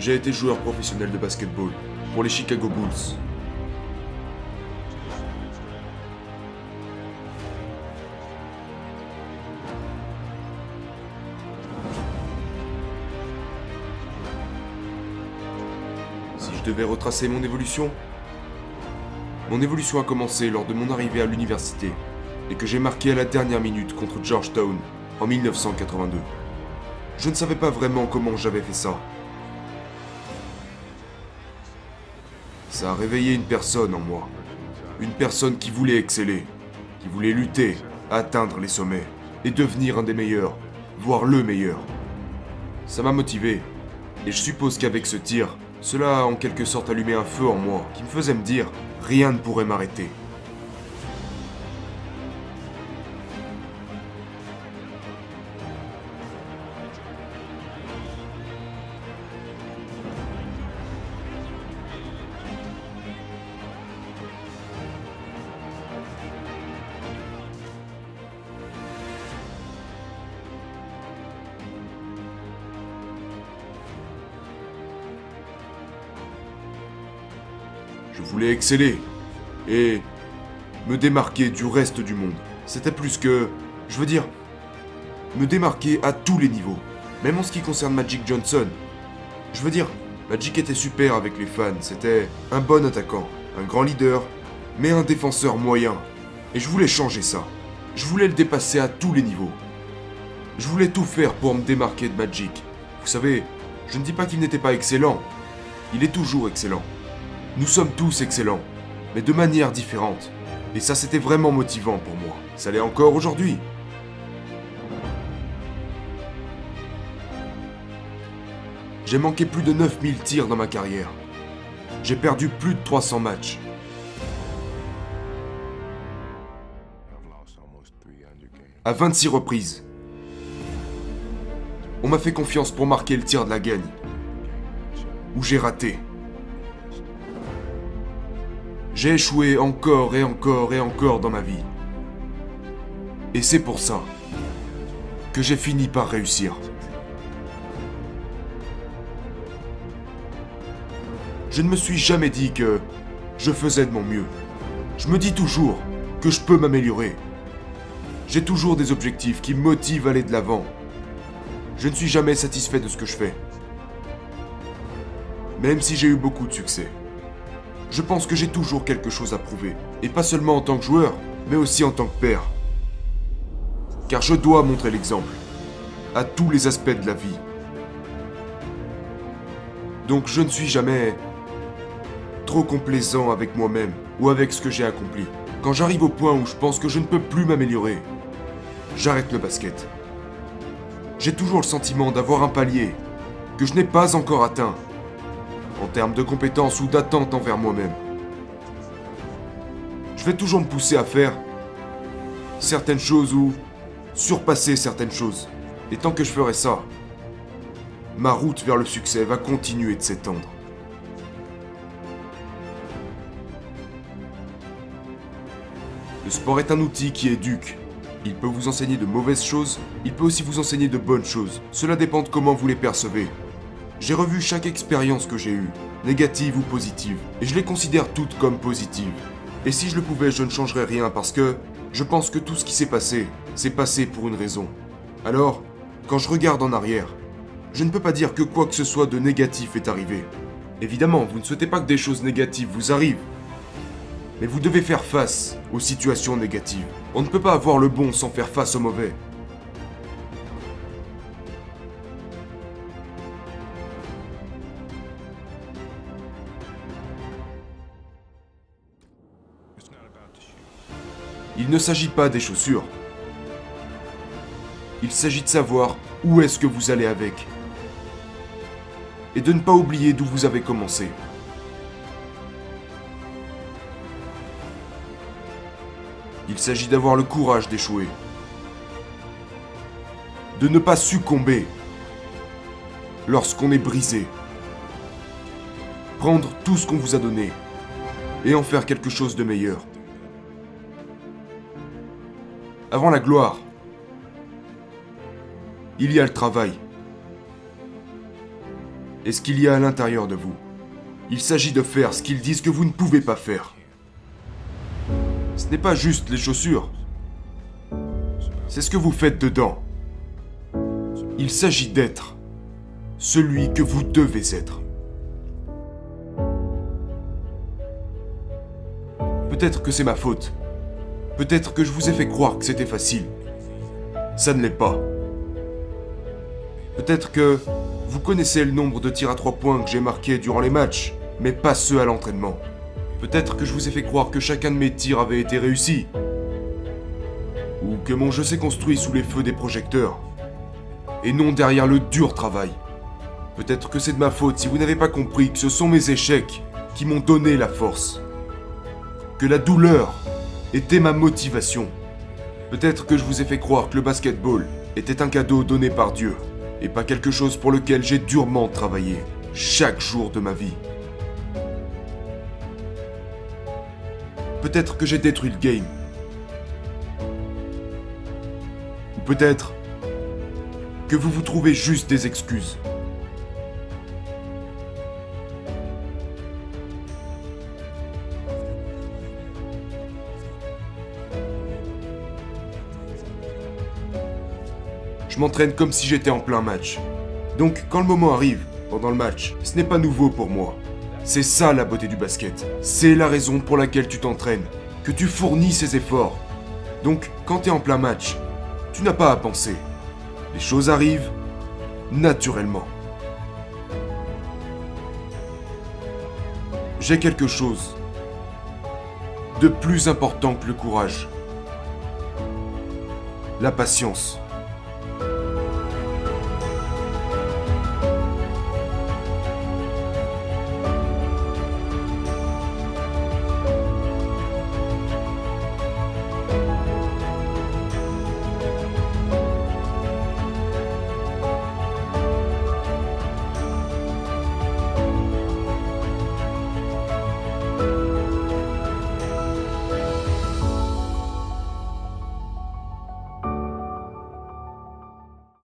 J'ai été joueur professionnel de basketball pour les Chicago Bulls. Si je devais retracer mon évolution, mon évolution a commencé lors de mon arrivée à l'université et que j'ai marqué à la dernière minute contre Georgetown en 1982. Je ne savais pas vraiment comment j'avais fait ça. Ça a réveillé une personne en moi. Une personne qui voulait exceller, qui voulait lutter, atteindre les sommets et devenir un des meilleurs, voire le meilleur. Ça m'a motivé. Et je suppose qu'avec ce tir, cela a en quelque sorte allumé un feu en moi qui me faisait me dire rien ne pourrait m'arrêter. Je voulais exceller et me démarquer du reste du monde. C'était plus que, je veux dire, me démarquer à tous les niveaux, même en ce qui concerne Magic Johnson. Je veux dire, Magic était super avec les fans, c'était un bon attaquant, un grand leader, mais un défenseur moyen. Et je voulais changer ça. Je voulais le dépasser à tous les niveaux. Je voulais tout faire pour me démarquer de Magic. Vous savez, je ne dis pas qu'il n'était pas excellent. Il est toujours excellent. Nous sommes tous excellents, mais de manière différente. Et ça, c'était vraiment motivant pour moi. Ça l'est encore aujourd'hui. J'ai manqué plus de 9000 tirs dans ma carrière. J'ai perdu plus de 300 matchs. À 26 reprises. On m'a fait confiance pour marquer le tir de la gagne. Où j'ai raté. J'ai échoué encore et encore et encore dans ma vie. Et c'est pour ça que j'ai fini par réussir. Je ne me suis jamais dit que je faisais de mon mieux. Je me dis toujours que je peux m'améliorer. J'ai toujours des objectifs qui me motivent à aller de l'avant. Je ne suis jamais satisfait de ce que je fais. Même si j'ai eu beaucoup de succès je pense que j'ai toujours quelque chose à prouver. Et pas seulement en tant que joueur, mais aussi en tant que père. Car je dois montrer l'exemple. À tous les aspects de la vie. Donc je ne suis jamais trop complaisant avec moi-même ou avec ce que j'ai accompli. Quand j'arrive au point où je pense que je ne peux plus m'améliorer, j'arrête le basket. J'ai toujours le sentiment d'avoir un palier que je n'ai pas encore atteint en termes de compétences ou d'attente envers moi-même. Je vais toujours me pousser à faire certaines choses ou surpasser certaines choses. Et tant que je ferai ça, ma route vers le succès va continuer de s'étendre. Le sport est un outil qui éduque. Il peut vous enseigner de mauvaises choses, il peut aussi vous enseigner de bonnes choses. Cela dépend de comment vous les percevez. J'ai revu chaque expérience que j'ai eue, négative ou positive, et je les considère toutes comme positives. Et si je le pouvais, je ne changerais rien parce que je pense que tout ce qui s'est passé, s'est passé pour une raison. Alors, quand je regarde en arrière, je ne peux pas dire que quoi que ce soit de négatif est arrivé. Évidemment, vous ne souhaitez pas que des choses négatives vous arrivent. Mais vous devez faire face aux situations négatives. On ne peut pas avoir le bon sans faire face au mauvais. Il ne s'agit pas des chaussures. Il s'agit de savoir où est-ce que vous allez avec. Et de ne pas oublier d'où vous avez commencé. Il s'agit d'avoir le courage d'échouer. De ne pas succomber lorsqu'on est brisé. Prendre tout ce qu'on vous a donné et en faire quelque chose de meilleur. Avant la gloire, il y a le travail. est ce qu'il y a à l'intérieur de vous. Il s'agit de faire ce qu'ils disent que vous ne pouvez pas faire. Ce n'est pas juste les chaussures. C'est ce que vous faites dedans. Il s'agit d'être celui que vous devez être. Peut-être que c'est ma faute. Peut-être que je vous ai fait croire que c'était facile. Ça ne l'est pas. Peut-être que vous connaissez le nombre de tirs à trois points que j'ai marqués durant les matchs, mais pas ceux à l'entraînement. Peut-être que je vous ai fait croire que chacun de mes tirs avait été réussi. Ou que mon jeu s'est construit sous les feux des projecteurs. Et non derrière le dur travail. Peut-être que c'est de ma faute si vous n'avez pas compris que ce sont mes échecs qui m'ont donné la force. Que la douleur était ma motivation. Peut-être que je vous ai fait croire que le basketball était un cadeau donné par Dieu et pas quelque chose pour lequel j'ai durement travaillé chaque jour de ma vie. Peut-être que j'ai détruit le game. Ou peut-être que vous vous trouvez juste des excuses. M'entraîne comme si j'étais en plein match. Donc quand le moment arrive, pendant le match, ce n'est pas nouveau pour moi. C'est ça la beauté du basket. C'est la raison pour laquelle tu t'entraînes, que tu fournis ces efforts. Donc quand tu es en plein match, tu n'as pas à penser. Les choses arrivent naturellement. J'ai quelque chose de plus important que le courage. La patience.